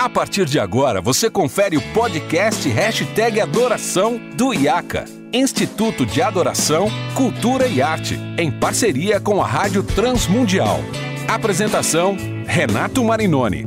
A partir de agora, você confere o podcast Hashtag Adoração do IACA, Instituto de Adoração, Cultura e Arte, em parceria com a Rádio Transmundial. Apresentação, Renato Marinoni.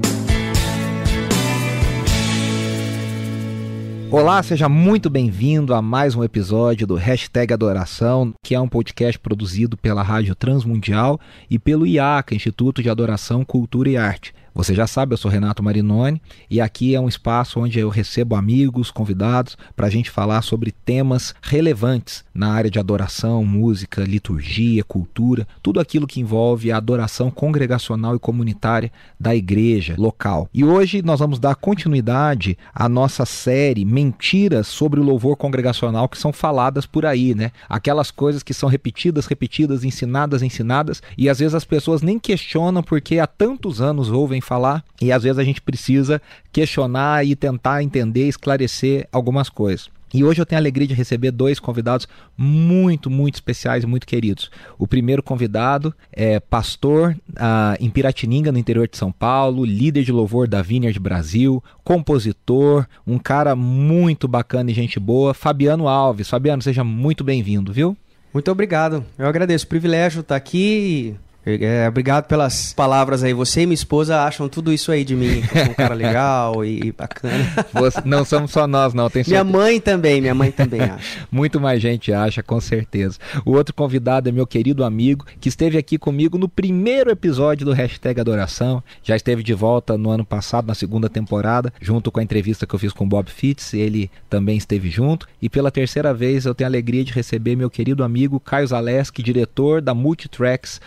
Olá, seja muito bem-vindo a mais um episódio do Hashtag Adoração, que é um podcast produzido pela Rádio Transmundial e pelo IACA, Instituto de Adoração, Cultura e Arte. Você já sabe, eu sou Renato Marinoni e aqui é um espaço onde eu recebo amigos, convidados, para a gente falar sobre temas relevantes na área de adoração, música, liturgia, cultura, tudo aquilo que envolve a adoração congregacional e comunitária da igreja local. E hoje nós vamos dar continuidade à nossa série Mentiras sobre o louvor congregacional que são faladas por aí, né? Aquelas coisas que são repetidas, repetidas, ensinadas, ensinadas e às vezes as pessoas nem questionam porque há tantos anos ouvem falar e às vezes a gente precisa questionar e tentar entender, esclarecer algumas coisas. E hoje eu tenho a alegria de receber dois convidados muito, muito especiais e muito queridos. O primeiro convidado é pastor uh, em Piratininga, no interior de São Paulo, líder de louvor da Vineyard Brasil, compositor, um cara muito bacana e gente boa, Fabiano Alves. Fabiano, seja muito bem-vindo, viu? Muito obrigado. Eu agradeço o privilégio estar aqui é, obrigado pelas palavras aí. Você e minha esposa acham tudo isso aí de mim. Sou um cara legal e, bacana. Você, não somos só nós, não. Tem minha mãe também, minha mãe também acha. Muito mais gente acha, com certeza. O outro convidado é meu querido amigo, que esteve aqui comigo no primeiro episódio do Hashtag Adoração. Já esteve de volta no ano passado, na segunda temporada, junto com a entrevista que eu fiz com o Bob Fitz. Ele também esteve junto. E pela terceira vez eu tenho a alegria de receber meu querido amigo Caio Zaleski, diretor da Multitracks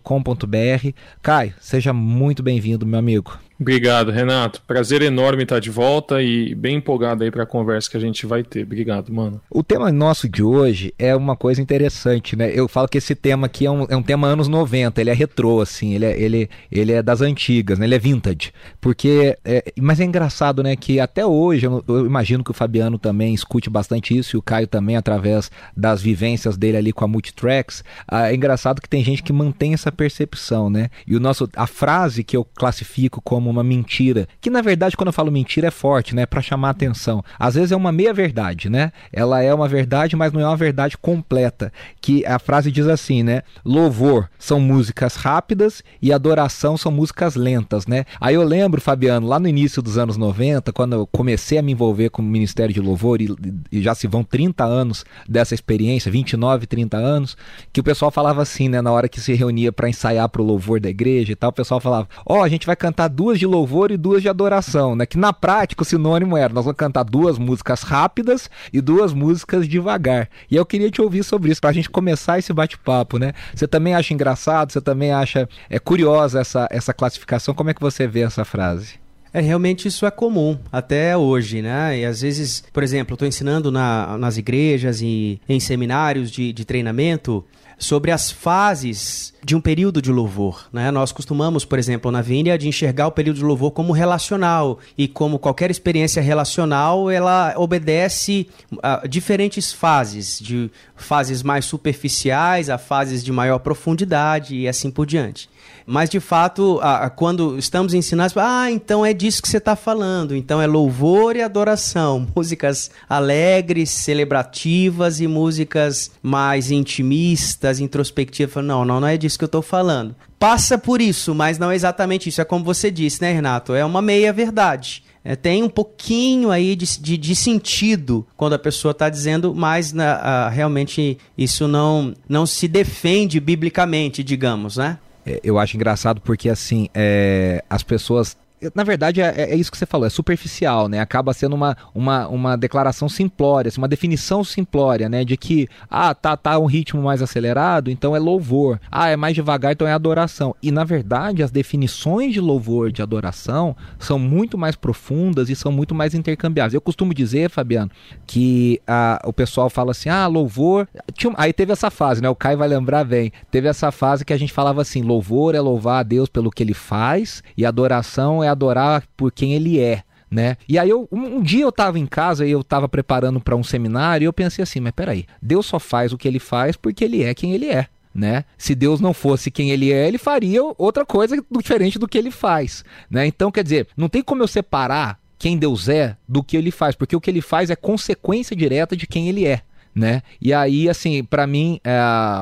com.br. Caio, seja muito bem-vindo, meu amigo. Obrigado, Renato. Prazer enorme estar de volta e bem empolgado aí para a conversa que a gente vai ter. Obrigado, mano. O tema nosso de hoje é uma coisa interessante, né? Eu falo que esse tema aqui é um, é um tema anos 90, ele é retrô, assim, ele é, ele, ele é das antigas, né? Ele é vintage. Porque, é, mas é engraçado, né, que até hoje, eu, eu, imagino que o Fabiano também escute bastante isso e o Caio também, através das vivências dele ali com a Multitracks. Ah, é engraçado que tem gente que mantém essa percepção, né? E o nosso, a frase que eu classifico como como uma mentira, que na verdade quando eu falo mentira é forte, né, para chamar atenção. Às vezes é uma meia verdade, né? Ela é uma verdade, mas não é uma verdade completa. Que a frase diz assim, né? Louvor são músicas rápidas e adoração são músicas lentas, né? Aí eu lembro, Fabiano, lá no início dos anos 90, quando eu comecei a me envolver com o Ministério de Louvor e, e já se vão 30 anos dessa experiência, 29, 30 anos, que o pessoal falava assim, né, na hora que se reunia para ensaiar pro louvor da igreja e tal, o pessoal falava: "Ó, oh, a gente vai cantar duas duas de louvor e duas de adoração, né? Que na prática o sinônimo era, nós vamos cantar duas músicas rápidas e duas músicas devagar. E eu queria te ouvir sobre isso, pra gente começar esse bate-papo, né? Você também acha engraçado, você também acha é curiosa essa, essa classificação, como é que você vê essa frase? É, realmente isso é comum até hoje, né? E às vezes, por exemplo, eu estou ensinando na, nas igrejas e em seminários de, de treinamento sobre as fases de um período de louvor. Né? Nós costumamos, por exemplo, na Vinha, de enxergar o período de louvor como relacional e como qualquer experiência relacional, ela obedece a diferentes fases, de fases mais superficiais a fases de maior profundidade e assim por diante. Mas, de fato, a, a, quando estamos ensinando, ah, então é disso que você está falando. Então é louvor e adoração. Músicas alegres, celebrativas e músicas mais intimistas, introspectivas. Não, não, não é disso que eu estou falando. Passa por isso, mas não é exatamente isso. É como você disse, né, Renato? É uma meia verdade. É, tem um pouquinho aí de, de, de, sentido quando a pessoa está dizendo, mas na, realmente isso não, não se defende biblicamente, digamos, né? É, eu acho engraçado porque assim é, as pessoas na verdade, é, é, isso que você falou, é superficial, né? Acaba sendo uma, uma, uma declaração simplória, assim, uma definição simplória, né? De que, ah, tá, tá um ritmo mais acelerado, então é louvor. Ah, é mais devagar, então é adoração. E, na verdade, as definições de louvor, de adoração, são muito mais profundas e são muito mais intercambiáveis. Eu costumo dizer, Fabiano, que ah, o pessoal fala assim, ah, louvor... Aí teve essa fase, né? O Caio vai lembrar bem. Teve essa fase que a gente falava assim, louvor é louvar a Deus pelo que ele faz e adoração é adorar por quem ele é. Né? E aí eu, um, um dia eu estava em casa e eu estava preparando para um seminário e eu pensei assim, mas peraí, Deus só faz o que ele faz porque ele é quem ele é. né? Se Deus não fosse quem ele é, ele faria outra coisa diferente do que ele faz, né? Então, quer dizer, não tem como eu separar quem Deus é do que ele faz, porque o que ele faz é consequência direta de quem ele é né? E aí, assim, para mim, é,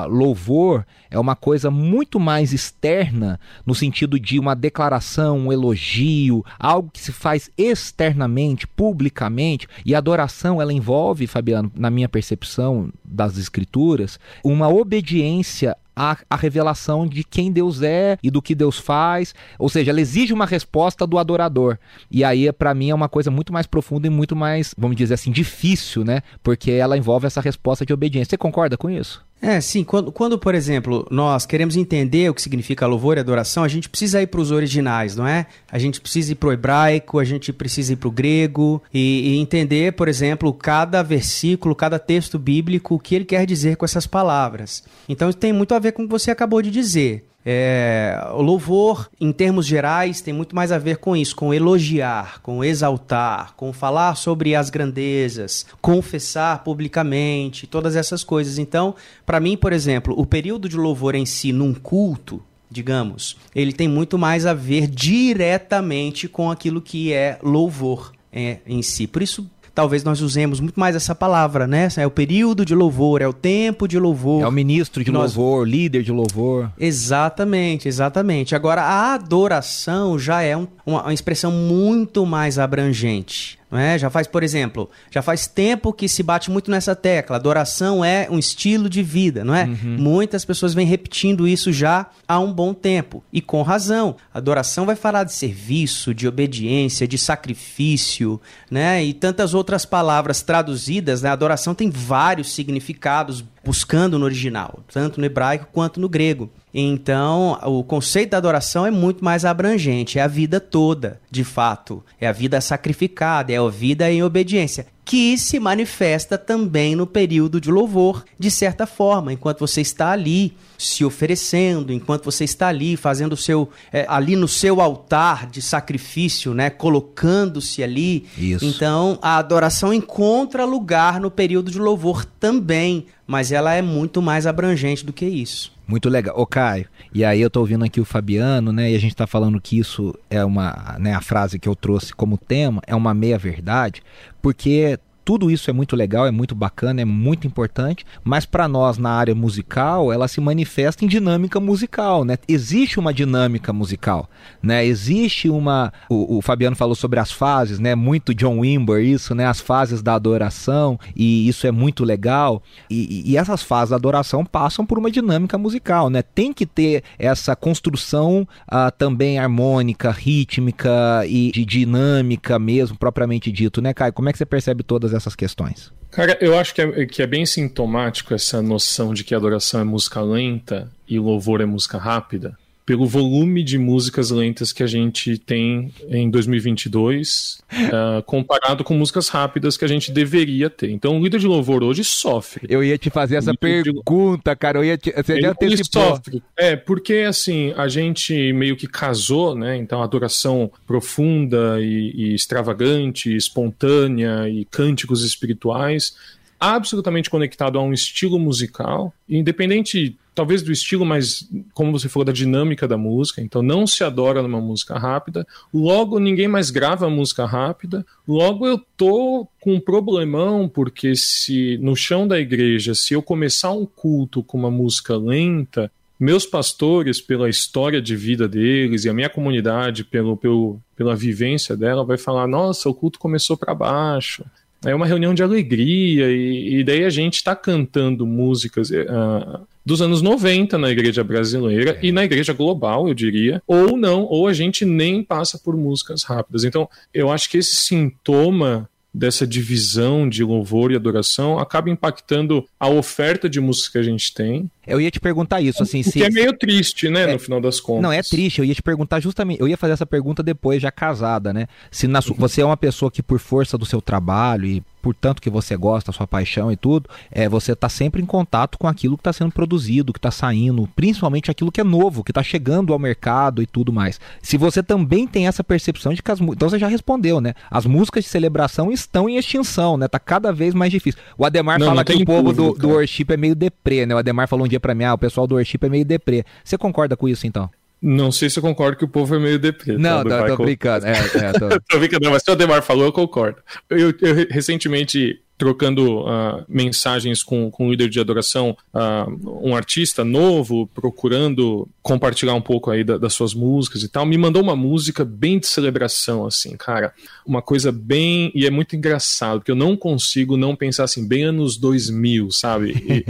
louvor é uma coisa muito mais externa, no sentido de uma declaração, um elogio, algo que se faz externamente, publicamente. E adoração, ela envolve, Fabiano, na minha percepção das escrituras, uma obediência a, a, revelação de quem Deus é e do que Deus faz. Ou seja, ela exige uma resposta do adorador. E aí, para mim, é uma coisa muito mais profunda e muito mais, vamos dizer assim, difícil, né? Porque ela envolve essa resposta de obediência. Você concorda com isso? É, sim. Quando, quando, por exemplo, nós queremos entender o que significa louvor e adoração, a gente precisa ir para os originais, não é? A gente precisa ir para o hebraico, a gente precisa ir para o grego e, e, entender, por exemplo, cada versículo, cada texto bíblico, o que ele quer dizer com essas palavras. Então, isso tem muito a ver com o que você acabou de dizer. É, o louvor, em termos gerais, tem muito mais a ver com isso, com elogiar, com exaltar, com falar sobre as grandezas, confessar publicamente, todas essas coisas. Então, para mim, por exemplo, o período de louvor em si, num culto, digamos, ele tem muito mais a ver diretamente com aquilo que é louvor é, em si. Por isso, talvez nós usemos muito mais essa palavra, né? É o período de louvor, é o tempo de louvor. É o ministro de nós... louvor, líder de louvor. Exatamente, exatamente. Agora, a adoração já é um, uma, uma expressão muito mais abrangente. É? Já faz, por exemplo, já faz tempo que se bate muito nessa tecla. Adoração é um estilo de vida, não é? Uhum. Muitas pessoas vêm repetindo isso já há um bom tempo. E com razão. Adoração vai falar de serviço, de obediência, de sacrifício, né? E tantas outras palavras traduzidas, né? Adoração tem vários significados buscando no original, tanto no hebraico quanto no grego. Então, o conceito da adoração é muito mais abrangente, é a vida toda, de fato. É a vida sacrificada, é a vida em obediência que se manifesta também no período de louvor, de certa forma, enquanto você está ali se oferecendo, enquanto você está ali fazendo o seu é, ali no seu altar de sacrifício, né, colocando-se ali. Isso. Então, a adoração encontra lugar no período de louvor também, mas ela é muito mais abrangente do que isso. Muito legal. Ô Caio, e aí eu tô ouvindo aqui o Fabiano, né? E a gente tá falando que isso é uma, né, a frase que eu trouxe como tema, é uma meia verdade, porque tudo isso é muito legal, é muito bacana, é muito importante, mas para nós na área musical, ela se manifesta em dinâmica musical, né? Existe uma dinâmica musical, né? Existe uma o, o Fabiano falou sobre as fases, né? Muito John Wimber isso, né? As fases da adoração e isso é muito legal e, e essas fases da adoração passam por uma dinâmica musical, né? Tem que ter essa construção uh, também harmônica, rítmica e de dinâmica mesmo, propriamente dito, né, Caio? Como é que você percebe todas essas questões? Cara, eu acho que é, que é bem sintomático essa noção de que adoração é música lenta e louvor é música rápida pelo volume de músicas lentas que a gente tem em 2022, uh, comparado com músicas rápidas que a gente deveria ter. Então, o líder de louvor hoje sofre. Eu ia te fazer essa pergunta, de... cara. Eu ia te... Você ele, já ele sofre. É, porque assim, a gente meio que casou, né? Então, adoração profunda e, e extravagante, espontânea e cânticos espirituais absolutamente conectado a um estilo musical, independente talvez do estilo, mas como você falou, da dinâmica da música. Então não se adora numa música rápida. Logo, ninguém mais grava música rápida. Logo, eu tô com um problemão, porque se no chão da igreja, se eu começar um culto com uma música lenta, meus pastores, pela história de vida deles e a minha comunidade, pelo, pelo, pela vivência dela, vai falar: nossa, o culto começou para baixo é uma reunião de alegria, e, e daí a gente está cantando músicas uh, dos anos 90 na igreja brasileira é. e na igreja global, eu diria, ou não, ou a gente nem passa por músicas rápidas. Então, eu acho que esse sintoma dessa divisão de louvor e adoração acaba impactando a oferta de música que a gente tem. Eu ia te perguntar isso, assim, se... é meio triste, né, é... no final das contas. Não, é triste, eu ia te perguntar justamente, eu ia fazer essa pergunta depois, já casada, né? Se na su... você é uma pessoa que por força do seu trabalho e por tanto que você gosta, sua paixão e tudo, é, você está sempre em contato com aquilo que está sendo produzido, que está saindo, principalmente aquilo que é novo, que está chegando ao mercado e tudo mais. Se você também tem essa percepção de que as então você já respondeu, né? As músicas de celebração estão em extinção, né? Tá cada vez mais difícil. O Ademar não, fala não que o povo do, do worship é meio deprê, né? O Ademar falou um dia para mim, ah, o pessoal do worship é meio deprê. Você concorda com isso então? Não sei se eu concordo que o povo é meio deprê. Não, tá, tô, tô brincando. É, é, tô... tô brincando, mas se o Ademar falou, eu concordo. Eu, eu recentemente trocando uh, mensagens com, com o líder de adoração, uh, um artista novo, procurando compartilhar um pouco aí da, das suas músicas e tal, me mandou uma música bem de celebração, assim, cara, uma coisa bem, e é muito engraçado, porque eu não consigo não pensar assim, bem anos 2000, sabe? E,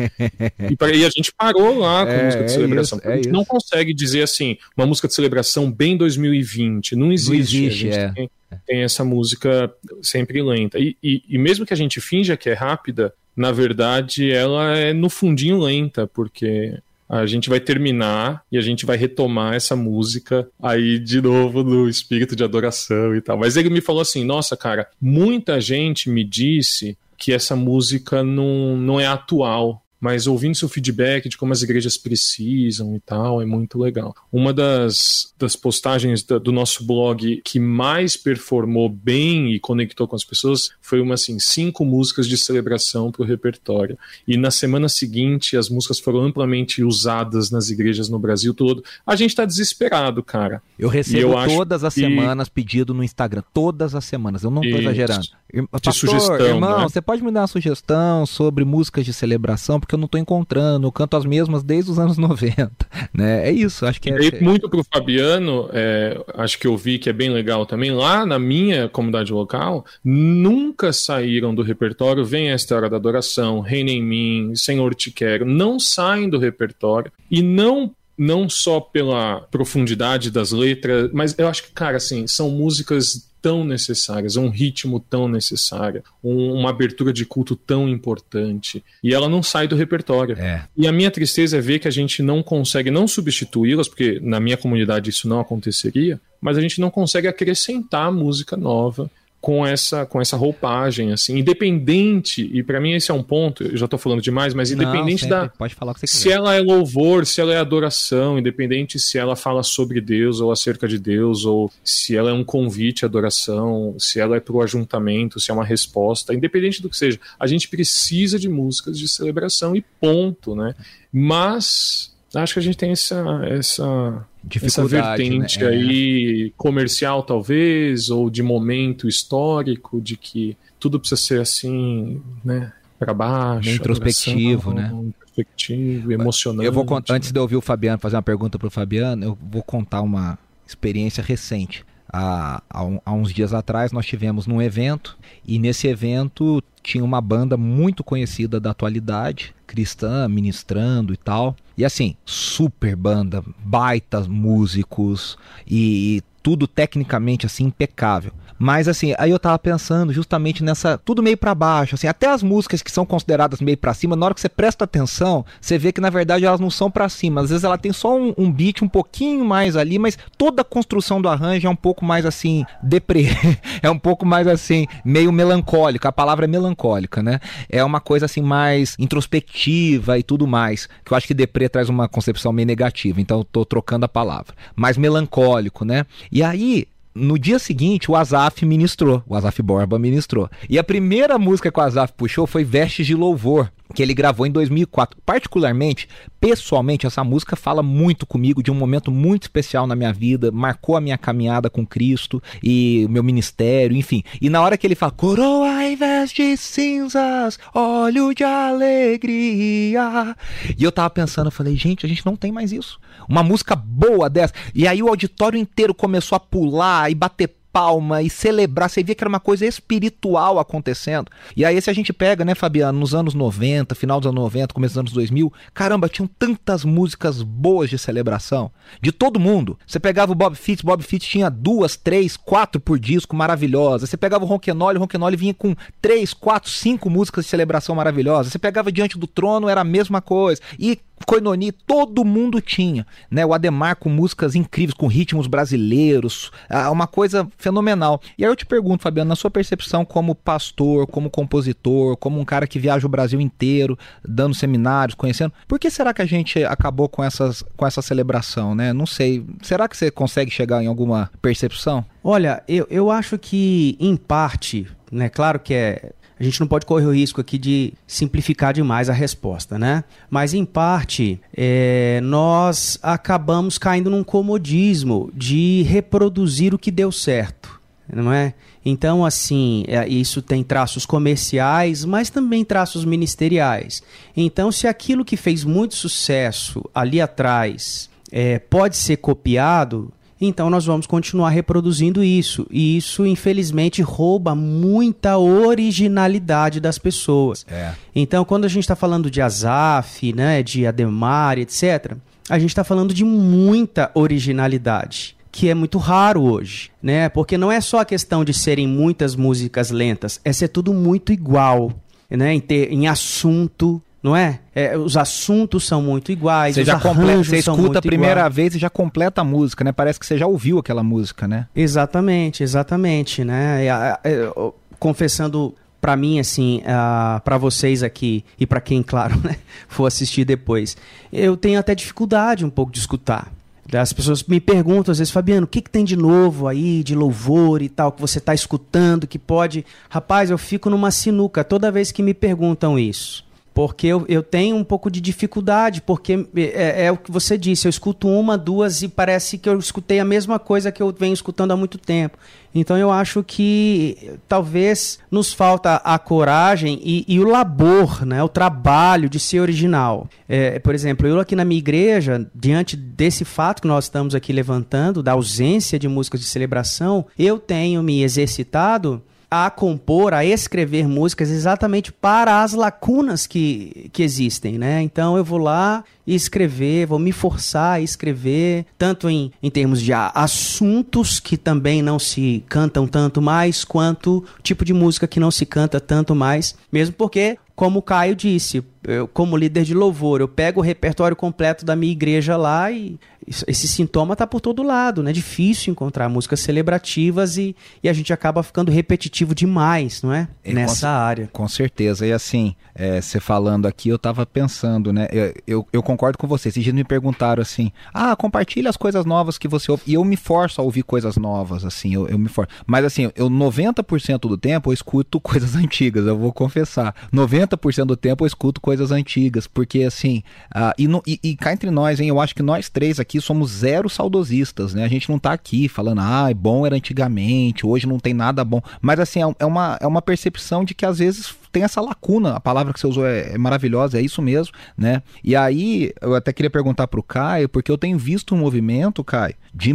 e, e a gente parou lá com é, música de é celebração, isso, é a gente isso. não consegue dizer assim, uma música de celebração bem 2020, não existe. Não existe, é. Tem, tem essa música sempre lenta. E, e, e, mesmo que a gente finja que é rápida, na verdade ela é no fundinho lenta, porque a gente vai terminar e a gente vai retomar essa música aí de novo no espírito de adoração e tal. Mas ele me falou assim: nossa, cara, muita gente me disse que essa música não, não é atual mas ouvindo seu feedback de como as igrejas precisam e tal, é muito legal. Uma das, das postagens da, do nosso blog que mais performou bem e conectou com as pessoas foi uma assim, cinco músicas de celebração para o repertório. E na semana seguinte, as músicas foram amplamente usadas nas igrejas no Brasil todo. A gente está desesperado, cara. Eu recebo eu todas as que... semanas pedido no Instagram, todas as semanas, eu não estou exagerando. Pastor, sugestão, irmão, né? você pode me dar uma sugestão sobre músicas de celebração, porque eu não estou encontrando, eu canto as mesmas desde os anos 90, né? É isso, acho que é... E muito pro Fabiano, é, acho que eu vi que é bem legal também, lá na minha comunidade local, nunca saíram do repertório Vem Esta Hora da Adoração, Reina em Mim, Senhor Te Quero, não saem do repertório e não não só pela profundidade das letras, mas eu acho que, cara, assim, são músicas tão necessárias, um ritmo tão necessário, um, uma abertura de culto tão importante, e ela não sai do repertório. É. E a minha tristeza é ver que a gente não consegue não substituí-las, porque na minha comunidade isso não aconteceria, mas a gente não consegue acrescentar música nova com essa com essa roupagem assim, independente, e para mim esse é um ponto, eu já tô falando demais, mas independente Não, da pode falar o que você se quiser. ela é louvor, se ela é adoração, independente se ela fala sobre Deus ou acerca de Deus ou se ela é um convite à adoração, se ela é pro ajuntamento, se é uma resposta, independente do que seja, a gente precisa de músicas de celebração e ponto, né? Mas acho que a gente tem essa essa essa vertente né? aí comercial talvez ou de momento histórico de que tudo precisa ser assim, né, para baixo, introspectivo, né? Introspectivo, emocionante. Eu vou antes de eu ouvir o Fabiano fazer uma pergunta para o Fabiano, eu vou contar uma experiência recente. Há, há, uns dias atrás nós tivemos num evento e nesse evento tinha uma banda muito conhecida da atualidade, cristã, ministrando e tal. E assim, super banda, baitas músicos e, e tudo tecnicamente assim impecável. Mas assim, aí eu tava pensando justamente nessa. Tudo meio para baixo, assim. Até as músicas que são consideradas meio para cima, na hora que você presta atenção, você vê que na verdade elas não são para cima. Às vezes ela tem só um, um, beat um pouquinho mais ali, mas toda a construção do arranjo é um pouco mais assim, deprê. é um pouco mais assim, meio melancólico. A palavra é melancólica, né? É uma coisa assim mais introspectiva e tudo mais. Que eu acho que deprê traz uma concepção meio negativa. Então eu tô trocando a palavra. Mais melancólico, né? E aí, no dia seguinte, o Azaf ministrou, o Azaf Borba ministrou. E a primeira música que o Azaf puxou foi Vestes de Louvor, que ele gravou em 2004. Particularmente, pessoalmente, essa música fala muito comigo de um momento muito especial na minha vida, marcou a minha caminhada com Cristo e o meu ministério, enfim. E na hora que ele fala, coroa e vestes cinzas, óleo de alegria. E eu tava pensando, eu falei, gente, a gente não tem mais isso. Uma música boa dessa. E aí o auditório inteiro começou a pular e bater palma e celebrar, você via que era uma coisa espiritual acontecendo. E aí se a gente pega, né, Fabiano, nos anos 90, final dos anos 90, começo dos anos 2000, caramba, tinham tantas músicas boas de celebração, de todo mundo. Você pegava o Bob Fitts, Bob Fitts tinha duas, três, quatro por disco maravilhosas. Você pegava o Ronquenole, o Ronquenole vinha com três, quatro, cinco músicas de celebração maravilhosas. Você pegava Diante do Trono, era a mesma coisa. E Koinoni, todo mundo tinha, né? O Ademar com músicas incríveis, com ritmos brasileiros, ah, uma coisa fenomenal. E aí eu te pergunto, Fabiano, na sua percepção como pastor, como compositor, como um cara que viaja o Brasil inteiro, dando seminários, conhecendo, por que será que a gente acabou com, essas, com essa celebração, né? Não sei. Será que você consegue chegar em alguma percepção? Olha, eu, eu acho que, em parte, né? Claro que é a gente não pode correr o risco aqui de simplificar demais a resposta, né? Mas em parte, é, nós acabamos caindo num comodismo de reproduzir o que deu certo, não é? Então, assim, é, isso tem traços comerciais, mas também traços ministeriais. Então, se aquilo que fez muito sucesso ali atrás é, pode ser copiado, então nós vamos continuar reproduzindo isso. E isso, infelizmente, rouba muita originalidade das pessoas. É. Então, quando a gente está falando de Azaf, né, de Ademar, etc., a gente está falando de muita originalidade que é muito raro hoje, né? Porque não é só a questão de serem muitas músicas lentas, é ser tudo muito igual, né? Em, ter, em assunto, não é? é? Os assuntos são muito iguais, você os já completa, Você escuta a primeira iguais. vez e já completa a música, né? Parece que você já ouviu aquela música, né? Exatamente, exatamente, né? É, é, confessando para mim, assim, uh, para vocês aqui e para quem, claro, né, for assistir depois, eu tenho até dificuldade um pouco de escutar. As pessoas me perguntam às vezes, Fabiano, o que, que tem de novo aí, de louvor e tal, que você está escutando, que pode. Rapaz, eu fico numa sinuca toda vez que me perguntam isso. Porque eu, eu tenho um pouco de dificuldade, porque é, é, é, o que você disse, eu escuto uma, duas e parece que eu escutei a mesma coisa que eu venho escutando há muito tempo. Então eu acho que talvez nos falta a coragem e, e o labor, né, o trabalho de ser original. É, por exemplo, eu aqui na minha igreja, diante desse fato que nós estamos aqui levantando, da ausência de músicas de celebração, eu tenho me exercitado a compor, a escrever músicas exatamente para as lacunas que, que existem, né? Então eu vou lá e escrever, vou me forçar a escrever, tanto em, em termos de assuntos que também não se cantam tanto mais, quanto tipo de música que não se canta tanto mais, mesmo porque como o Caio disse, eu, como líder de louvor, eu pego o repertório completo da minha igreja lá e esse sintoma está por todo lado, né? É difícil encontrar músicas celebrativas e, e a gente acaba ficando repetitivo demais, não é? E Nessa com, área. Com certeza. E assim, é, você falando aqui, eu estava pensando, né? Eu, eu, eu, concordo com você. Esses dias me perguntaram assim: ah, compartilha as coisas novas que você ouve. E eu me forço a ouvir coisas novas, assim, eu, eu me forço. Mas assim, eu 90% do tempo eu escuto coisas antigas, eu vou confessar. 90% do tempo eu escuto coisas antigas, porque assim, uh, e, no, e, e cá entre nós, hein, eu acho que nós três aqui aqui somos zero saudosistas, né? A gente não tá aqui falando, ah, bom era antigamente, hoje não tem nada bom. Mas assim, é, é uma, é uma percepção de que às vezes tem essa lacuna, a palavra que você usou é, é maravilhosa, é isso mesmo, né? E aí, eu até queria perguntar pro Caio, porque eu tenho visto um movimento, Caio, de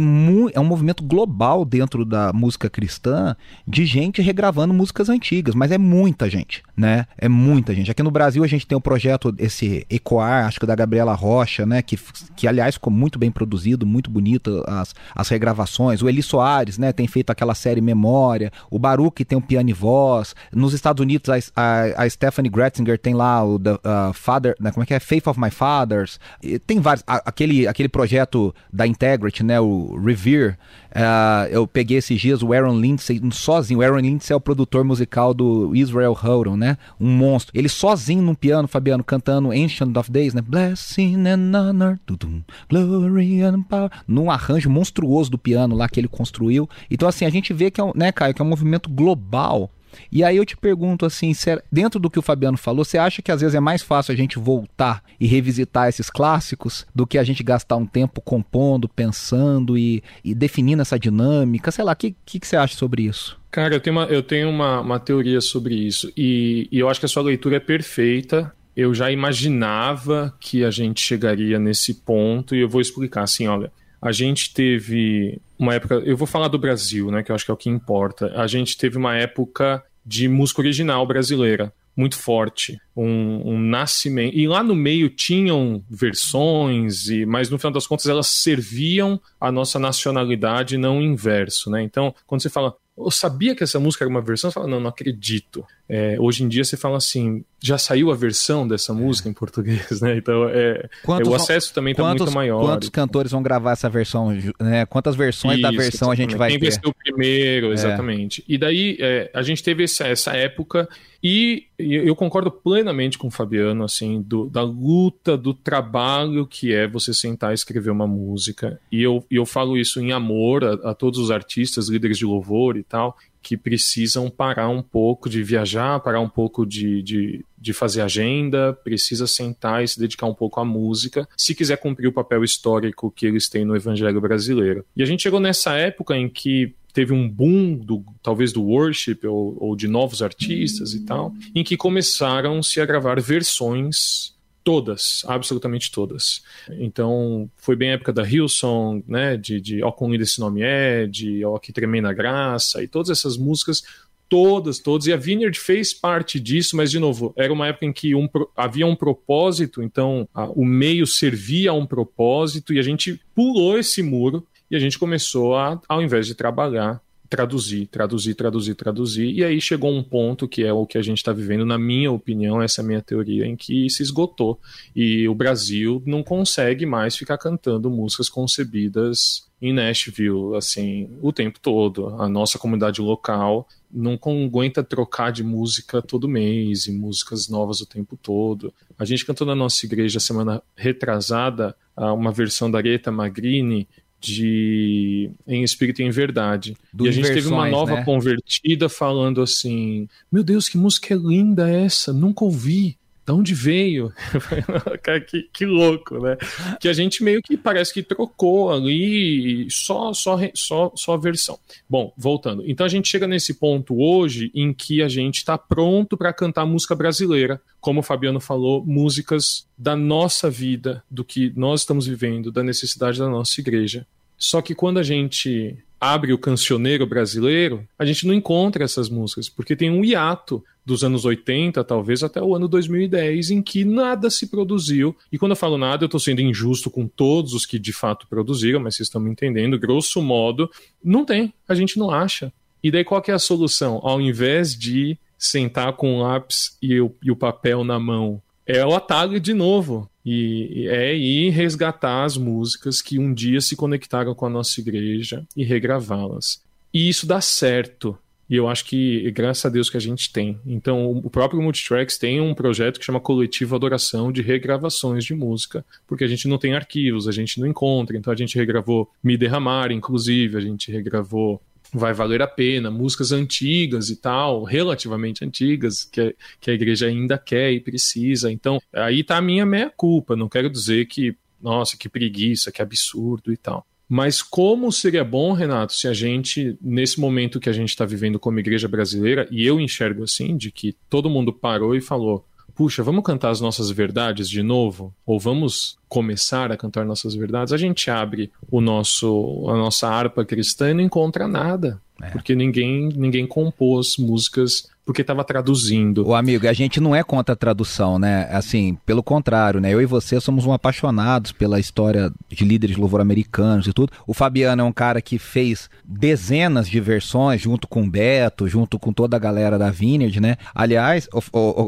é um movimento global dentro da música cristã, de gente regravando músicas antigas, mas é muita gente, né? É muita gente. Aqui no Brasil a gente tem o um projeto, esse Ecoar, acho que da Gabriela Rocha, né? Que, que aliás ficou muito bem produzido, muito bonito as, as regravações. O Eli Soares, né? Tem feito aquela série Memória. O Baruch tem um piano e voz. Nos Estados Unidos a, a, a Stephanie Gretzinger tem lá o the, uh, Father, né? como é que é? Faith of My Fathers. E tem vários. A, aquele, aquele projeto da Integrity, né? O Revere. Uh, eu peguei esses dias o Aaron Lindsay sozinho. O Aaron Lindsay é o produtor musical do Israel Houghton, né? Um monstro. Ele sozinho no piano, Fabiano, cantando Ancient of Days, né? Blessing and honor, tudum, glory and power. Num arranjo monstruoso do piano lá que ele construiu. Então, assim, a gente vê que é, né, Caio, que é um movimento global e aí eu te pergunto assim, dentro do que o Fabiano falou, você acha que às vezes é mais fácil a gente voltar e revisitar esses clássicos do que a gente gastar um tempo compondo, pensando e, e definindo essa dinâmica? Sei lá, o que, que, que, você acha sobre isso? Cara, eu tenho uma, eu tenho uma, uma teoria sobre isso e, e eu acho que a sua leitura é perfeita. Eu já imaginava que a gente chegaria nesse ponto e eu vou explicar assim, olha, a gente teve uma época. Eu vou falar do Brasil, né? Que eu acho que é o que importa. A gente teve uma época de música original brasileira muito forte, um, um, nascimento. E lá no meio tinham versões, e mas no final das contas elas serviam a nossa nacionalidade, não o inverso, né? Então, quando você fala eu sabia que essa música era uma versão, você fala, não, não acredito. É, hoje em dia você fala assim, já saiu a versão dessa música é. em português, né? Então é, quantos, o acesso também está muito maior. Quantos cantores vão gravar essa versão, né? Quantas versões Isso, da versão exatamente. a gente vai Quem ter? Quem vai ser o primeiro, é. exatamente. E daí é, a gente teve essa, essa época e eu concordo plenamente com o Fabiano, assim, do, da luta, do trabalho que é você sentar e escrever uma música. E eu, eu falo isso em amor a, a todos os artistas, líderes de louvor e tal. Que precisam parar um pouco de viajar, parar um pouco de, de, de, fazer agenda, precisa sentar e se dedicar um pouco à música, se quiser cumprir o papel histórico que eles têm no evangelho brasileiro. E a gente chegou nessa época em que teve um boom do talvez do worship ou, ou de novos artistas e tal, em que começaram se a gravar versões todas, absolutamente todas. Então, foi bem a época da Hillsong, né, de, de Ó Com Esse Nome É, de Ó Que Tremenda Graça, e todas essas músicas, todas, todas, e a Vineyard fez parte disso, mas, de novo, era uma época em que um, havia um propósito, então a, o meio servia a um propósito, e a gente pulou esse muro, e a gente começou a, ao invés de trabalhar, traduzir, traduzir, traduzir, traduzir, e aí chegou um ponto que é o que a gente está vivendo, na minha opinião, essa é a minha teoria, em que se esgotou. E o Brasil não consegue mais ficar cantando músicas concebidas em Nashville, assim, o tempo todo. A nossa comunidade local não aguenta trocar de música todo mês e músicas novas o tempo todo. A gente cantou na nossa igreja semana retrasada uma versão da Aretha Magrini de Em Espírito e em Verdade. Do e a gente teve uma nova né? convertida falando assim: Meu Deus, que música linda essa! Nunca ouvi. De onde veio? Cara, que, que louco, né? Que a gente meio que parece que trocou ali só, só, só, só a versão. Bom, voltando. Então a gente chega nesse ponto hoje em que a gente está pronto para cantar música brasileira, como o Fabiano falou, músicas da nossa vida, do que nós estamos vivendo, da necessidade da nossa igreja. Só que quando a gente abre o cancioneiro brasileiro, a gente não encontra essas músicas, porque tem um hiato dos anos 80, talvez até o ano 2010, em que nada se produziu. E quando eu falo nada, eu estou sendo injusto com todos os que de fato produziram, mas vocês estão me entendendo. Grosso modo, não tem, a gente não acha. E daí qual é a solução? Ao invés de sentar com o lápis e o, e o papel na mão, é o atalho de novo. E é ir resgatar as músicas que um dia se conectaram com a nossa igreja e regravá-las. E isso dá certo. E eu acho que, graças a Deus, que a gente tem. Então, o próprio Multitracks tem um projeto que chama Coletivo Adoração de regravações de música, porque a gente não tem arquivos, a gente não encontra. Então, a gente regravou Me Derramar, inclusive, a gente regravou vai valer a pena, músicas antigas e tal, relativamente antigas, que, que a igreja ainda quer e precisa. Então, aí tá a minha meia-culpa. Não quero dizer que, nossa, que preguiça, que absurdo e tal. Mas como seria bom, Renato, se a gente, nesse momento que a gente está vivendo como igreja brasileira, e eu enxergo assim, de que todo mundo parou e falou: puxa, vamos cantar as nossas verdades de novo? Ou vamos começar a cantar nossas verdades? A gente abre o nosso, a nossa harpa cristã e não encontra nada. É. Porque ninguém, ninguém compôs músicas porque estava traduzindo. O amigo, a gente não é contra a tradução, né? Assim, pelo contrário, né? Eu e você somos um apaixonados pela história de líderes de louvor americanos e tudo. O Fabiano é um cara que fez dezenas de versões junto com o Beto, junto com toda a galera da Vineyard, né? Aliás, o,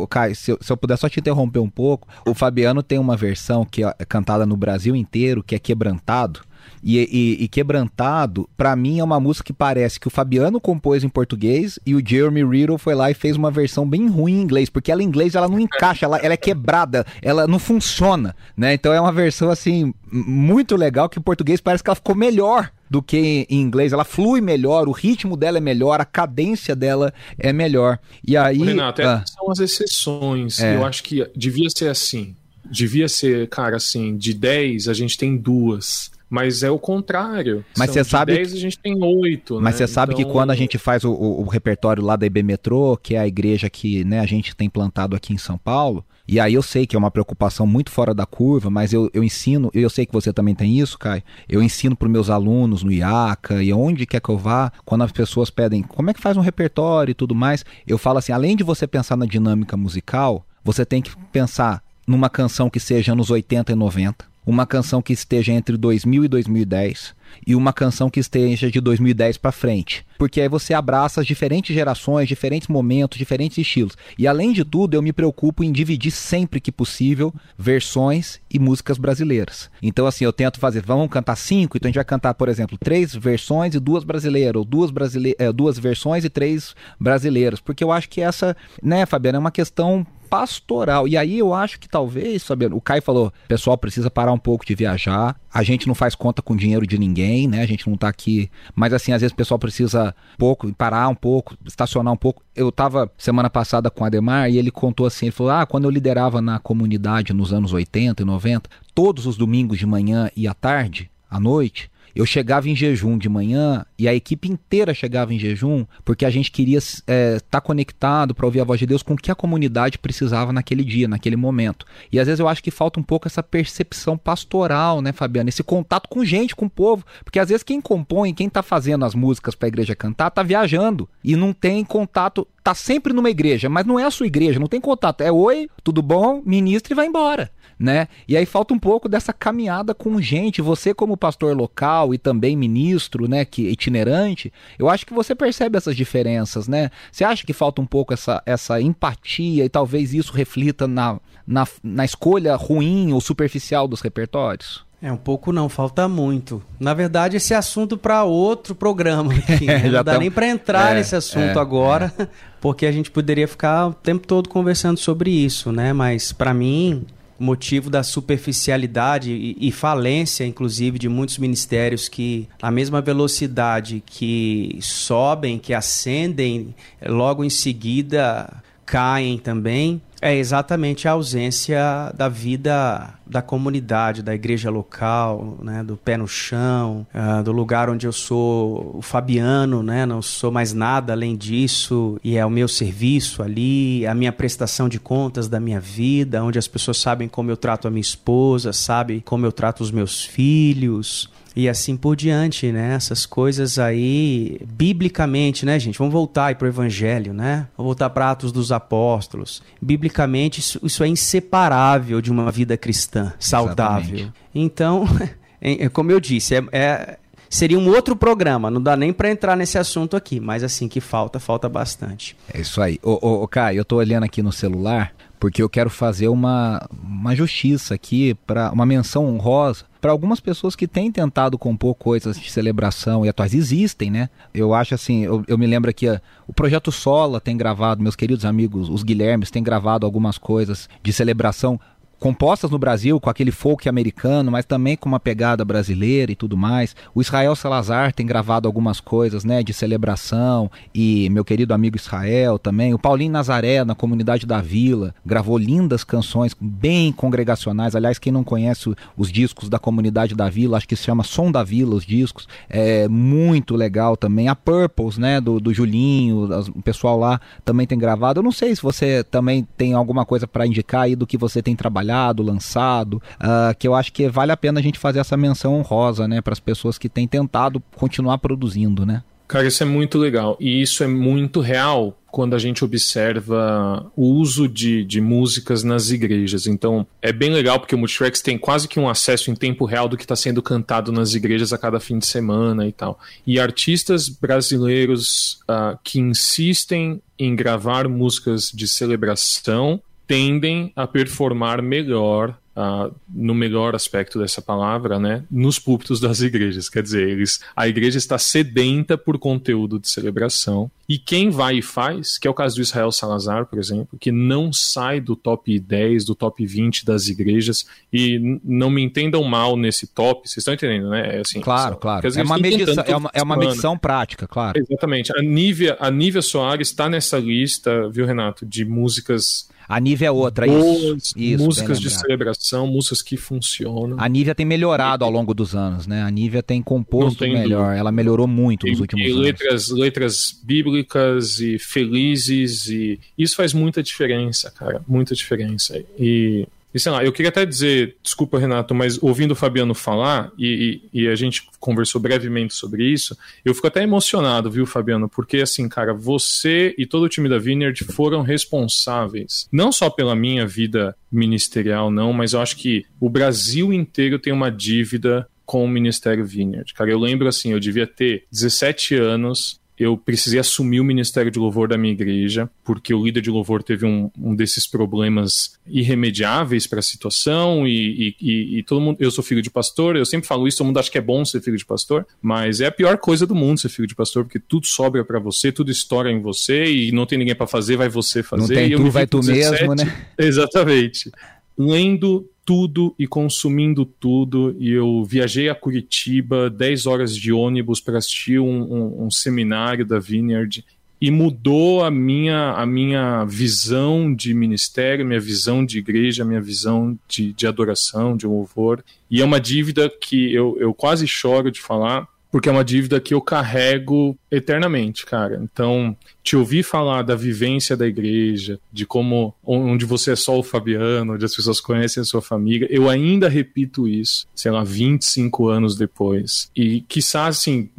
o, se se eu puder só te interromper um pouco, o Fabiano tem uma versão que é cantada no Brasil inteiro, que é Quebrantado e, e, e Quebrantado, para mim, é uma música que parece que o Fabiano compôs em português e o Jeremy Riddle foi lá e fez uma versão bem ruim em inglês, porque ela em inglês ela não encaixa, ela, ela é quebrada, ela não funciona, né? Então é uma versão assim muito legal que em português parece que ela ficou melhor do que em inglês. Ela flui melhor, o ritmo dela é melhor, a cadência dela é melhor. E aí. Renato, ah, são as exceções. É. Eu acho que devia ser assim. Devia ser, cara, assim, de 10 a gente tem duas. Mas é o contrário. Mas você sabe. 10 a gente tem 8. Mas você né? sabe então... que quando a gente faz o, o, o, repertório lá da IB Metrô, que é a igreja que né, a gente tem plantado aqui em São Paulo, e aí eu sei que é uma preocupação muito fora da curva, mas eu, eu ensino, eu sei que você também tem isso, Kai. Eu ensino para os meus alunos no IACA e onde quer que eu vá, quando as pessoas pedem como é que faz um repertório e tudo mais, eu falo assim: além de você pensar na dinâmica musical, você tem que pensar numa canção que seja anos 80 e 90 uma canção que esteja entre 2000 e 2010 e uma canção que esteja de 2010 para frente, porque aí você abraça as diferentes gerações, diferentes momentos, diferentes estilos. E além de tudo, eu me preocupo em dividir sempre que possível versões e músicas brasileiras. Então assim, eu tento fazer, vamos cantar cinco, então a gente vai cantar, por exemplo, três versões e duas brasileiras, ou duas, brasile... É, duas versões e três brasileiras, porque eu acho que essa, né, Fabiana, é uma questão pastoral. E aí eu acho que talvez, Fabiano, o Caio falou, o pessoal precisa parar um pouco de viajar. A gente não faz conta com dinheiro de ninguém, né? A gente não tá aqui. Mas assim, às vezes o pessoal precisa pouco, parar um pouco, estacionar um pouco. Eu tava semana passada com o Ademar e ele contou assim, ele falou: "Ah, quando eu liderava na comunidade nos anos 80 e 90, todos os domingos de manhã e à tarde, à noite, eu chegava em jejum de manhã e a equipe inteira chegava em jejum porque a gente queria estar é, tá conectado para ouvir a voz de Deus com o que a comunidade precisava naquele dia, naquele momento. E às vezes eu acho que falta um pouco essa percepção pastoral, né, Fabiano? Esse contato com gente, com o povo. Porque às vezes quem compõe, quem está fazendo as músicas para a igreja cantar, está viajando e não tem contato tá sempre numa igreja, mas não é a sua igreja, não tem contato. É oi, tudo bom, ministro e vai embora né? E aí falta um pouco dessa caminhada com gente. Você como pastor local e também ministro, né, que itinerante, eu acho que você percebe essas diferenças, né? Você acha que falta um pouco essa, essa empatia e talvez isso reflita na, na, na escolha ruim ou superficial dos repertórios? É, um pouco não, falta muito. Na verdade, esse é assunto para outro programa. Aqui, né? não dá nem para entrar é, nesse assunto é, agora, é. porque a gente poderia ficar o tempo todo conversando sobre isso, né? Mas para mim, motivo da superficialidade e, e, falência, inclusive, de muitos ministérios que, a mesma velocidade que sobem, que ascendem, logo em seguida caem também é exatamente a ausência da vida da comunidade, da igreja local, né, do pé no chão, uh, do lugar onde eu sou o Fabiano, né, não sou mais nada além disso, e é o meu serviço ali, a minha prestação de contas da minha vida, onde as pessoas sabem como eu trato a minha esposa, sabem como eu trato os meus filhos, e assim por diante, né? Essas coisas aí, biblicamente, né, gente? Vamos voltar aí para o Evangelho, né? Vamos voltar para Atos dos Apóstolos. Biblicamente, isso, isso é inseparável de uma vida cristã saudável. Exatamente. Então, como eu disse, é, é, seria um outro programa. Não dá nem para entrar nesse assunto aqui, mas assim que falta, falta bastante. É isso aí. Ô, ô, ô Caio, eu tô olhando aqui no celular porque eu quero fazer uma, uma justiça aqui, para uma menção honrosa para algumas pessoas que têm tentado compor coisas de celebração e atuais. Existem, né? Eu acho assim, eu, eu me lembro aqui, o Projeto Sola tem gravado, meus queridos amigos, os Guilhermes, têm gravado algumas coisas de celebração compostas no Brasil com aquele folk americano, mas também com uma pegada brasileira e tudo mais. O Israel Salazar tem gravado algumas coisas, né, de celebração e meu querido amigo Israel também. O Paulinho Nazaré na comunidade da Vila gravou lindas canções bem congregacionais. Aliás, quem não conhece os discos da comunidade da Vila, acho que se chama Som da Vila os discos, é muito legal também. A Purples, né, do, do Julinho, o pessoal lá também tem gravado. Eu não sei se você também tem alguma coisa para indicar aí do que você tem trabalhado trabalhado, lançado, uh, que eu acho que vale a pena a gente fazer essa menção honrosa, né, para as pessoas que têm tentado continuar produzindo, né? Cara, isso é muito legal. E isso é muito real quando a gente observa o uso de, de músicas nas igrejas. Então, é bem legal porque o Multitrex tem quase que um acesso em tempo real do que está sendo cantado nas igrejas a cada fim de semana e tal. E artistas brasileiros uh, que insistem em gravar músicas de celebração tendem a performar melhor Uh, no melhor aspecto dessa palavra, né, nos púlpitos das igrejas. Quer dizer, eles, a igreja está sedenta por conteúdo de celebração. E quem vai e faz, que é o caso do Israel Salazar, por exemplo, que não sai do top 10, do top 20 das igrejas, e não me entendam mal nesse top, vocês estão entendendo, né? É assim, claro, claro. É uma, medição, é, uma, é uma medição prática, claro. Exatamente. A Nívia, a Nívia Soares está nessa lista, viu, Renato, de músicas a Nívia é outra, Boas, isso, isso. Músicas de celebração, músicas que funcionam. A Nívia tem melhorado ao longo dos anos, né? A Nívia tem composto melhor, dúvida. ela melhorou muito nos últimos anos. Letras, letras bíblicas e felizes, e isso faz muita diferença, cara, muita diferença. E e sei lá, eu queria até dizer, desculpa, Renato, mas ouvindo o Fabiano falar, e, e, e, a gente conversou brevemente sobre isso, eu fico até emocionado, viu, Fabiano? Porque, assim, cara, você e todo o time da Vineyard foram responsáveis, não só pela minha vida ministerial, não, mas eu acho que o Brasil inteiro tem uma dívida com o Ministério Vineyard. Cara, eu lembro assim, eu devia ter 17 anos eu precisei assumir o ministério de louvor da minha igreja, porque o líder de louvor teve um, um desses problemas irremediáveis para a situação e, e, e, todo mundo. Eu sou filho de pastor, eu sempre falo isso, todo mundo acha que é bom ser filho de pastor, mas é a pior coisa do mundo ser filho de pastor, porque tudo sobra para você, tudo estoura em você e não tem ninguém para fazer, vai você fazer. Não tem e tu, vai tu 17, mesmo, né? Exatamente. Lendo tudo e consumindo tudo. E eu viajei a Curitiba, 10 horas de ônibus para assistir um, um, um, seminário da Vineyard. E mudou a minha, a minha visão de ministério, minha visão de igreja, minha visão de, de adoração, de louvor. E é uma dívida que eu, eu quase choro de falar, porque é uma dívida que eu carrego eternamente, cara. Então, te ouvir falar da vivência da igreja, de como onde você é só o Fabiano, onde as pessoas conhecem a sua família, eu ainda repito isso, sei lá, 25 anos depois. E quizás assim,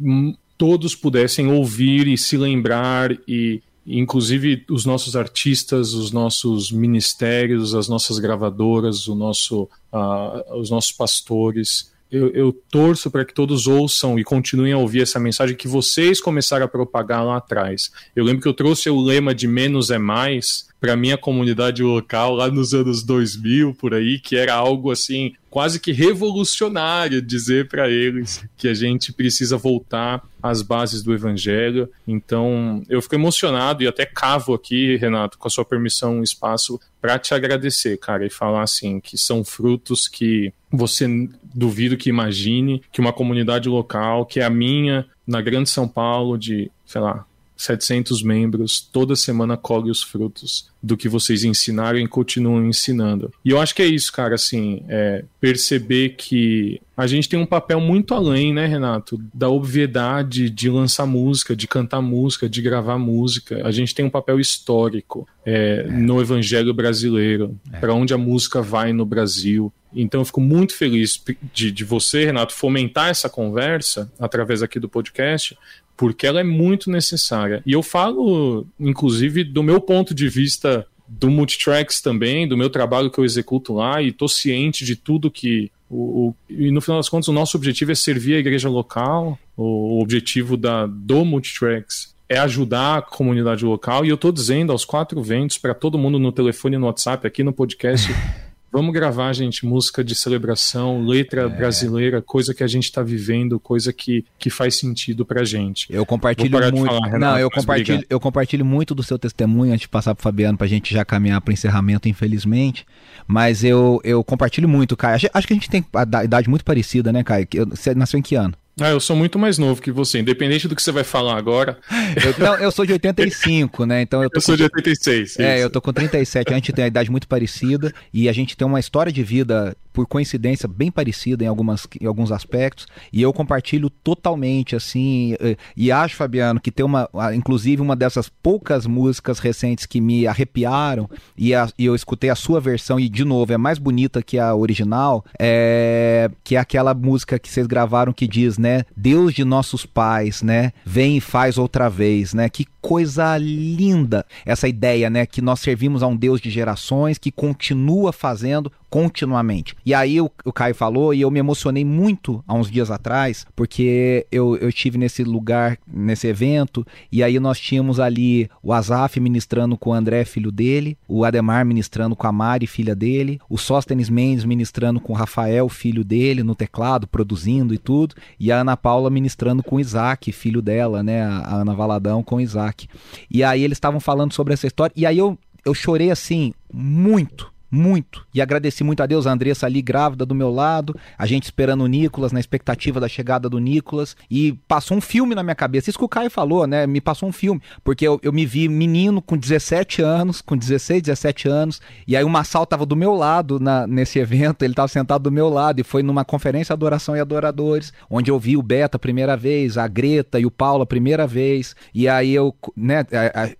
todos pudessem ouvir e se lembrar e inclusive os nossos artistas, os nossos ministérios, as nossas gravadoras, o nosso, uh, os nossos pastores, eu, eu torço para que todos ouçam e continuem a ouvir essa mensagem que vocês começaram a propagar lá atrás. Eu lembro que eu trouxe o lema de menos é mais para minha comunidade local lá nos anos 2000 por aí, que era algo assim quase que revolucionário dizer para eles que a gente precisa voltar às bases do evangelho. Então, eu fico emocionado e até cavo aqui, Renato, com a sua permissão, um espaço para te agradecer, cara, e falar assim que são frutos que você duvido que imagine que uma comunidade local, que é a minha, na Grande São Paulo, de, sei lá, 700 membros, toda semana colhe os frutos do que vocês ensinaram e continuam ensinando. E eu acho que é isso, cara, assim, é perceber que a gente tem um papel muito além, né, Renato, da obviedade de lançar música, de cantar música, de gravar música. A gente tem um papel histórico é, é. no evangelho brasileiro, é. para onde a música vai no Brasil. Então eu fico muito feliz de, de você, Renato, fomentar essa conversa através aqui do podcast, porque ela é muito necessária. E eu falo, inclusive, do meu ponto de vista do Multitracks também, do meu trabalho que eu executo lá, e estou ciente de tudo que. O, o, e no final das contas, o nosso objetivo é servir a igreja local, o, o objetivo da, do Multitracks é ajudar a comunidade local, e eu estou dizendo aos quatro ventos, para todo mundo no telefone e no WhatsApp, aqui no podcast. Vamos gravar, gente, música de celebração, letra é. brasileira, coisa que a gente está vivendo, coisa que, que faz sentido pra gente. Eu compartilho muito. Falar, Renato, Não, eu compartilho, eu compartilho muito do seu testemunho antes de passar pro Fabiano pra gente já caminhar para encerramento, infelizmente. Mas eu, eu compartilho muito, Caio. Acho, acho que a gente tem a idade muito parecida, né, Caio? Você nasceu em que ano? Ah, eu sou muito mais novo que você, independente do que você vai falar agora. Eu, não, eu sou de 85, né? Então eu, eu sou com, de 86. É, isso. eu tô com 37, a gente tem a idade muito parecida e a gente tem uma história de vida por coincidência, bem parecida em, algumas, em alguns aspectos, e eu compartilho totalmente, assim, e, e acho, Fabiano, que tem uma, inclusive uma dessas poucas músicas recentes que me arrepiaram, e, a, e eu escutei a sua versão, e de novo, é mais bonita que a original, é, que é aquela música que vocês gravaram que diz, né, Deus de nossos pais, né, vem e faz outra vez, né, que coisa linda essa ideia, né, que nós servimos a um Deus de gerações que continua fazendo continuamente. E aí o, o Caio falou e eu me emocionei muito há uns dias atrás, porque eu, eu estive nesse lugar, nesse evento, e aí nós tínhamos ali o Azaf ministrando com o André, filho dele, o Ademar ministrando com a Mari, filha dele, o Sóstenes Mendes ministrando com o Rafael, filho dele, no teclado, produzindo e tudo, e a Ana Paula ministrando com Isaac, filho dela, né, a Ana Valadão com Isaac. E aí eles estavam falando sobre essa história, e aí eu, eu chorei assim, muito, muito. E agradeci muito a Deus, a Andressa ali grávida do meu lado, a gente esperando o Nicolas, na expectativa da chegada do Nicolas. E passou um filme na minha cabeça. Isso que o Caio falou, né? Me passou um filme. Porque eu, eu me vi menino com 17 anos, com 16, 17 anos. E aí o Massal tava do meu lado na, nesse evento, ele tava sentado do meu lado. E foi numa conferência Adoração e Adoradores, onde eu vi o Beta a primeira vez, a Greta e o Paulo a primeira vez. E aí eu, né?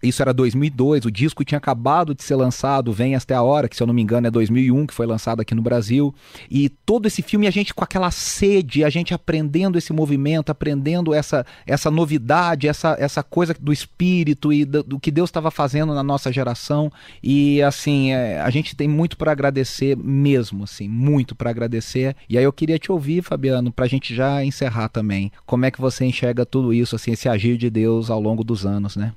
Isso era 2002, o disco tinha acabado de ser lançado, Vem Até a Hora, que se eu não me engano é 2001 que foi lançado aqui no Brasil. E todo esse filme a gente com aquela sede, a gente aprendendo esse movimento, aprendendo essa, essa novidade, essa, essa coisa do espírito e do, do que Deus estava fazendo na nossa geração. E assim, é, a gente tem muito para agradecer mesmo, assim, muito para agradecer. E aí eu queria te ouvir, Fabiano, para a gente já encerrar também. Como é que você enxerga tudo isso, assim, esse agir de Deus ao longo dos anos, né?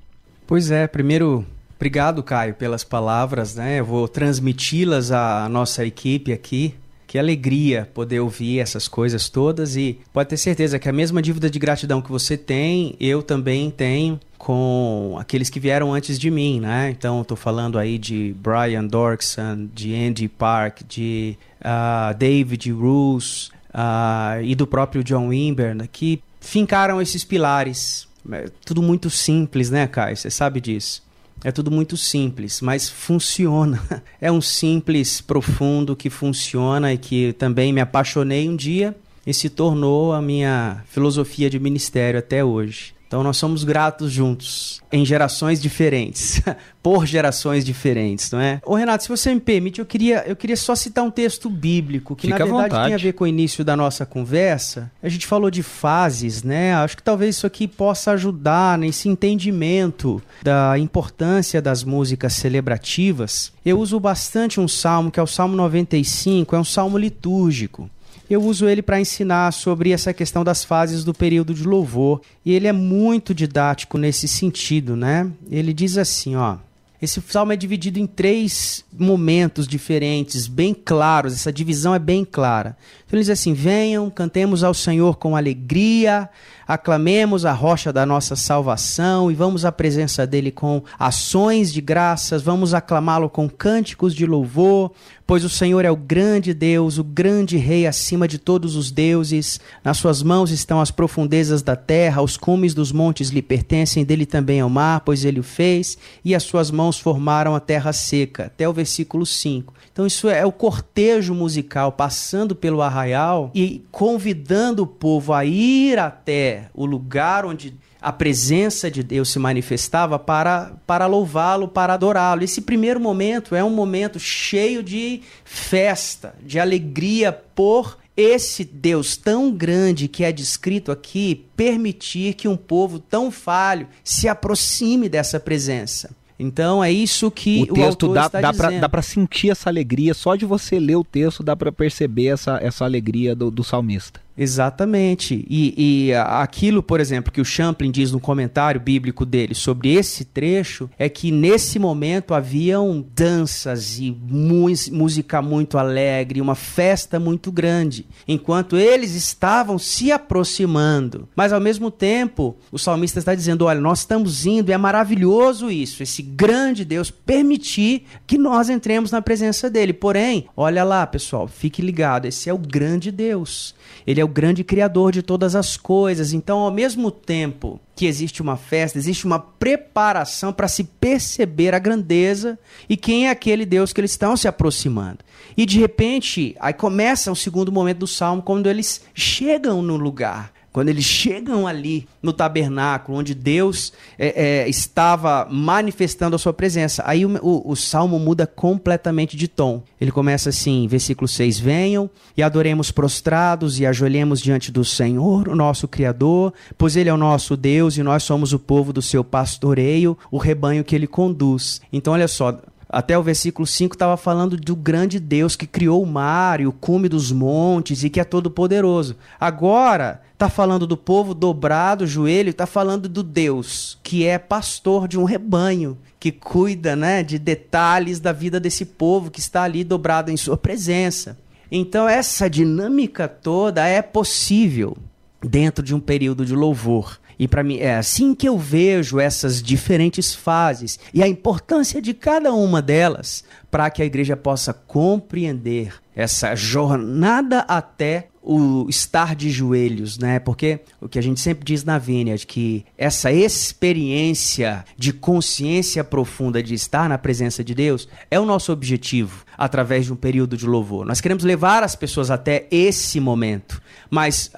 Pois é, primeiro Obrigado, Caio, pelas palavras, né? Eu vou transmiti-las à nossa equipe aqui. Que alegria poder ouvir essas coisas todas e pode ter certeza que a mesma dívida de gratidão que você tem, eu também tenho com aqueles que vieram antes de mim, né? Então, estou falando aí de Brian Dorkson, de Andy Park, de uh, David Roos uh, e do próprio John Wimber, né? que fincaram esses pilares. É tudo muito simples, né, Caio? Você sabe disso. É tudo muito simples, mas funciona. É um simples profundo que funciona e que também me apaixonei um dia e se tornou a minha filosofia de ministério até hoje. Então nós somos gratos juntos, em gerações diferentes, por gerações diferentes, não é? Ô Renato, se você me permite, eu queria, eu queria só citar um texto bíblico que Fica na verdade tem a ver com o início da nossa conversa. A gente falou de fases, né? Acho que talvez isso aqui possa ajudar nesse entendimento da importância das músicas celebrativas. Eu uso bastante um salmo que é o Salmo 95, é um salmo litúrgico eu uso ele para ensinar sobre essa questão das fases do período de louvor. E ele é muito didático nesse sentido, né? Ele diz assim, ó: esse salmo é dividido em três momentos diferentes, bem claros. Essa divisão é bem clara. Então ele diz assim: Venham, cantemos ao Senhor com alegria, aclamemos a rocha da nossa salvação e vamos à presença dele com ações de graças, vamos aclamá-lo com cânticos de louvor, pois o Senhor é o grande Deus, o grande Rei acima de todos os deuses. Nas suas mãos estão as profundezas da terra, os cumes dos montes lhe pertencem, dele também é o mar, pois ele o fez, e as suas mãos formaram a terra seca. Até o versículo 5. Então, isso é o cortejo musical passando pelo arraial e convidando o povo a ir até o lugar onde a presença de Deus se manifestava para, para louvá-lo, para adorá-lo. Esse primeiro momento é um momento cheio de festa, de alegria por esse Deus tão grande que é descrito aqui permitir que um povo tão falho se aproxime dessa presença. Então é isso que o, o texto dá, dá para dá para sentir essa alegria só de você ler o texto dá para perceber essa, essa alegria do, do salmista. Exatamente. E, e, aquilo, por exemplo, que o Champlin diz no comentário bíblico dele sobre esse trecho é que nesse momento haviam danças e música muito alegre, uma festa muito grande, enquanto eles estavam se aproximando. Mas ao mesmo tempo, o salmista está dizendo: olha, nós estamos indo, é maravilhoso isso, esse grande Deus permitir que nós entremos na presença dele. Porém, olha lá, pessoal, fique ligado, esse é o grande Deus. Ele é o grande criador de todas as coisas. Então, ao mesmo tempo que existe uma festa, existe uma preparação para se perceber a grandeza e quem é aquele Deus que eles estão se aproximando. E de repente, aí começa o segundo momento do salmo, quando eles chegam no lugar. Quando eles chegam ali no tabernáculo, onde Deus é, é, estava manifestando a sua presença, aí o, o, o, salmo muda completamente de tom. Ele começa assim, versículo 6: Venham e adoremos prostrados e ajoelhemos diante do Senhor, o nosso Criador, pois Ele é o nosso Deus e nós somos o povo do seu pastoreio, o rebanho que Ele conduz. Então, olha só, até o versículo 5 estava falando do grande Deus que criou o mar e o cume dos montes e que é todo poderoso. Agora está falando do povo dobrado joelho, está falando do Deus que é pastor de um rebanho, que cuida, né, de detalhes da vida desse povo que está ali dobrado em sua presença. Então essa dinâmica toda é possível dentro de um período de louvor. E para mim é assim que eu vejo essas diferentes fases e a importância de cada uma delas para que a igreja possa compreender essa jornada até o estar de joelhos, né? Porque o que a gente sempre diz na Vineyard, que essa experiência de consciência profunda de estar na presença de Deus é o nosso objetivo através de um período de louvor. Nós queremos levar as pessoas até esse momento, mas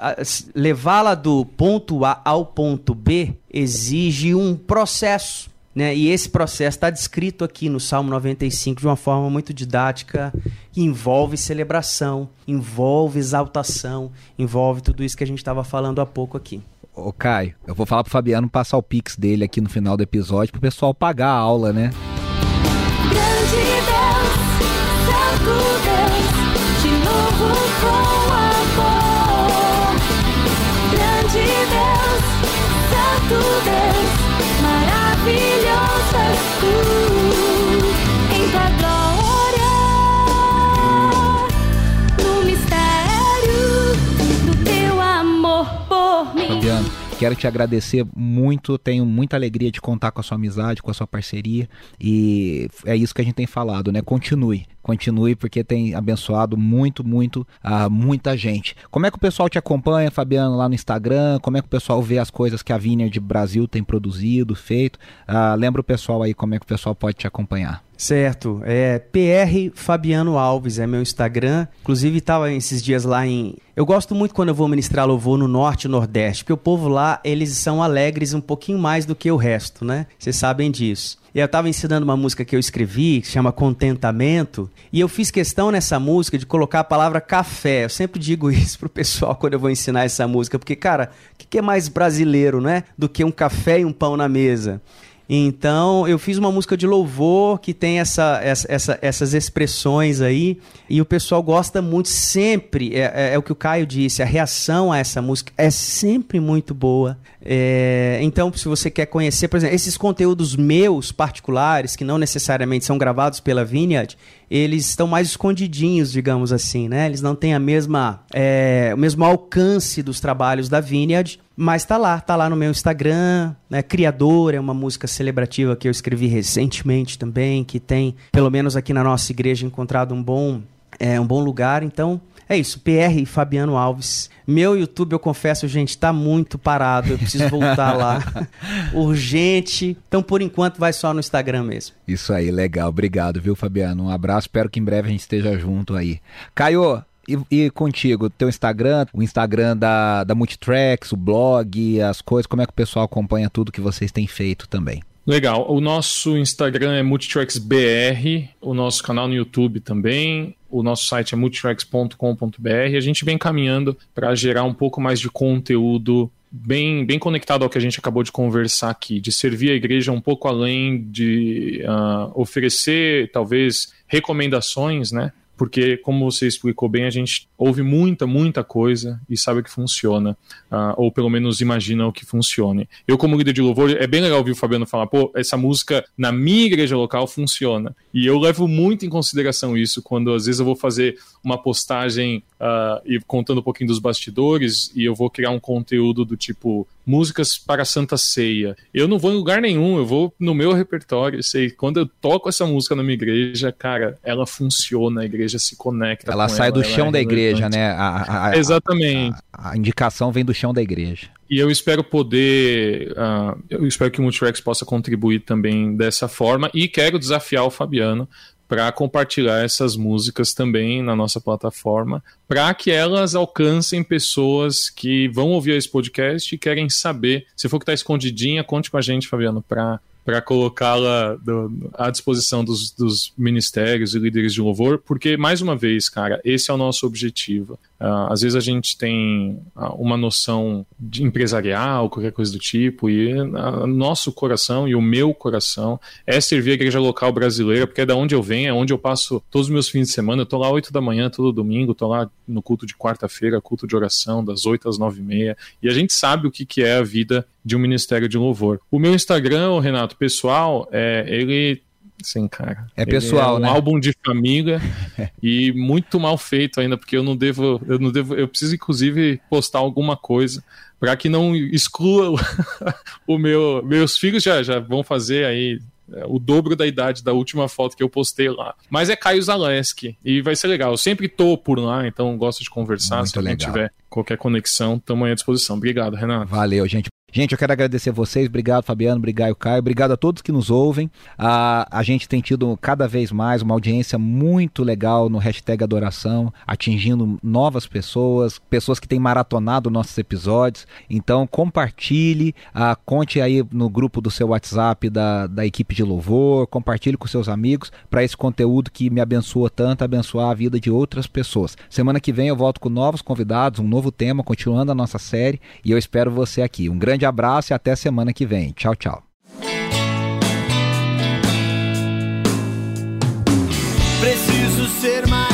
levá-la do ponto A ao ponto B exige um processo Né? E esse processo está descrito aqui no Salmo 95 de uma forma muito didática, que envolve celebração, envolve exaltação, envolve tudo isso que a gente estava falando há pouco aqui. Ô Caio, eu vou falar pro Fabiano passar o pix dele aqui no final do episódio pro pessoal pagar a aula, né? Quero te agradecer muito, tenho muita alegria de contar com a sua amizade, com a sua parceria e é isso que a gente tem falado, né? Continue, continue porque tem abençoado muito, muito, uh, muita gente. Como é que o pessoal te acompanha, Fabiano, lá no Instagram? Como é que o pessoal vê as coisas que a Vineyard Brasil tem produzido, feito? Uh, lembra o pessoal aí como é que o pessoal pode te acompanhar. Certo, é PR Fabiano Alves é meu Instagram. Inclusive estava esses dias lá em. Eu gosto muito quando eu vou ministrar louvor no norte e nordeste, porque o povo lá eles são alegres um pouquinho mais do que o resto, né? Vocês sabem disso. E eu estava ensinando uma música que eu escrevi, que chama Contentamento, e eu fiz questão nessa música de colocar a palavra café. Eu sempre digo isso pro pessoal quando eu vou ensinar essa música, porque, cara, o que, que é mais brasileiro, né? Do que um café e um pão na mesa? Então, eu fiz uma música de louvor que tem essa, essa, essas expressões aí, e o pessoal gosta muito, sempre, é, é, é, o que o Caio disse, a reação a essa música é sempre muito boa. É, então, se você quer conhecer, por exemplo, esses conteúdos meus particulares, que não necessariamente são gravados pela Vineyard, eles estão mais escondidinhos, digamos assim, né? Eles não têm a mesma, é, o mesmo alcance dos trabalhos da Vineyard, mas tá lá, tá lá no meu Instagram, né? Criador é uma música celebrativa que eu escrevi recentemente também, que tem, pelo menos aqui na nossa igreja, encontrado um bom, é, um bom lugar. Então, é isso, PR Fabiano Alves. Meu YouTube, eu confesso, gente, tá muito parado. Eu preciso voltar lá. Urgente. Então, por enquanto, vai só no Instagram mesmo. Isso aí, legal. Obrigado, viu, Fabiano? Um abraço. Espero que em breve a gente esteja junto aí. Caio, e, e, contigo, teu Instagram, o Instagram da, da Multitracks, o blog, as coisas, como é que o pessoal acompanha tudo que vocês têm feito também? Legal. O nosso Instagram é MultitracksBR, o nosso canal no YouTube também, o nosso site é multitracks.com.br. A gente vem caminhando para gerar um pouco mais de conteúdo bem, bem conectado ao que a gente acabou de conversar aqui, de servir a igreja um pouco além de uh, oferecer, talvez, recomendações, né? porque, como você explicou bem, a gente ouve muita, muita coisa e sabe que funciona, uh, ou pelo menos imagina o que funcione. Eu, como líder de louvor, é bem legal ouvir o Fabiano falar, pô, essa música na minha igreja local funciona. E eu levo muito em consideração isso quando às vezes eu vou fazer uma postagem uh, e contando um pouquinho dos bastidores e eu vou criar um conteúdo do tipo músicas para Santa Ceia. Eu não vou em lugar nenhum, eu vou no meu repertório. Sei, quando eu toco essa música na minha igreja, cara, ela funciona, a igreja se conecta. Ela sai ela, do chão é da igreja, né? A, a, Exatamente. A, a, indicação vem do chão da igreja. E eu espero poder, uh, eu espero que o Multirex possa contribuir também dessa forma e quero desafiar o Fabiano para compartilhar essas músicas também na nossa plataforma, para que elas alcancem pessoas que vão ouvir esse podcast e querem saber. Se for que está escondidinha, conte com a gente, Fabiano, para para colocá-la à disposição dos, dos, ministérios e líderes de louvor, porque, mais uma vez, cara, esse é o nosso objetivo. Uh, às vezes a gente tem uh, uma noção de empresarial, qualquer coisa do tipo, e uh, nosso coração e o meu coração é servir a igreja local brasileira, porque é da onde eu venho, é onde eu passo todos os meus fins de semana. Eu tô lá 8 da manhã, todo domingo, tô lá no culto de quarta-feira, culto de oração, das 8 às 9 e meia, e a gente sabe o que, que é a vida de um ministério de louvor. O meu Instagram, Renato, pessoal, é, ele Sim, cara. É pessoal, é um né? álbum de família e muito mal feito ainda, porque eu não devo, eu não devo, eu preciso inclusive postar alguma coisa para que não exclua o, o meu, meus filhos já já vão fazer aí é, o dobro da idade da última foto que eu postei lá. Mas é Caio Zaleski e vai ser legal. Eu sempre tô por lá, então gosto de conversar. Muito Se alguém tiver qualquer conexão, estamos à disposição. Obrigado, Renato. Valeu, gente. Gente, eu quero agradecer vocês. Obrigado, Fabiano. Obrigado, Caio. Obrigado a todos que nos ouvem. A, a gente tem tido cada vez mais uma audiência muito legal no hashtag Adoração, atingindo novas pessoas, pessoas que têm maratonado nossos episódios. Então, compartilhe, a, conte aí no grupo do seu WhatsApp da, da equipe de louvor, compartilhe com seus amigos para esse conteúdo que me abençoa tanto, abençoar a vida de outras pessoas. Semana que vem eu volto com novos convidados, um novo tema, continuando a nossa série, e eu espero você aqui. Um grande abraço e até semana que vem. Tchau, tchau. Preciso ser mais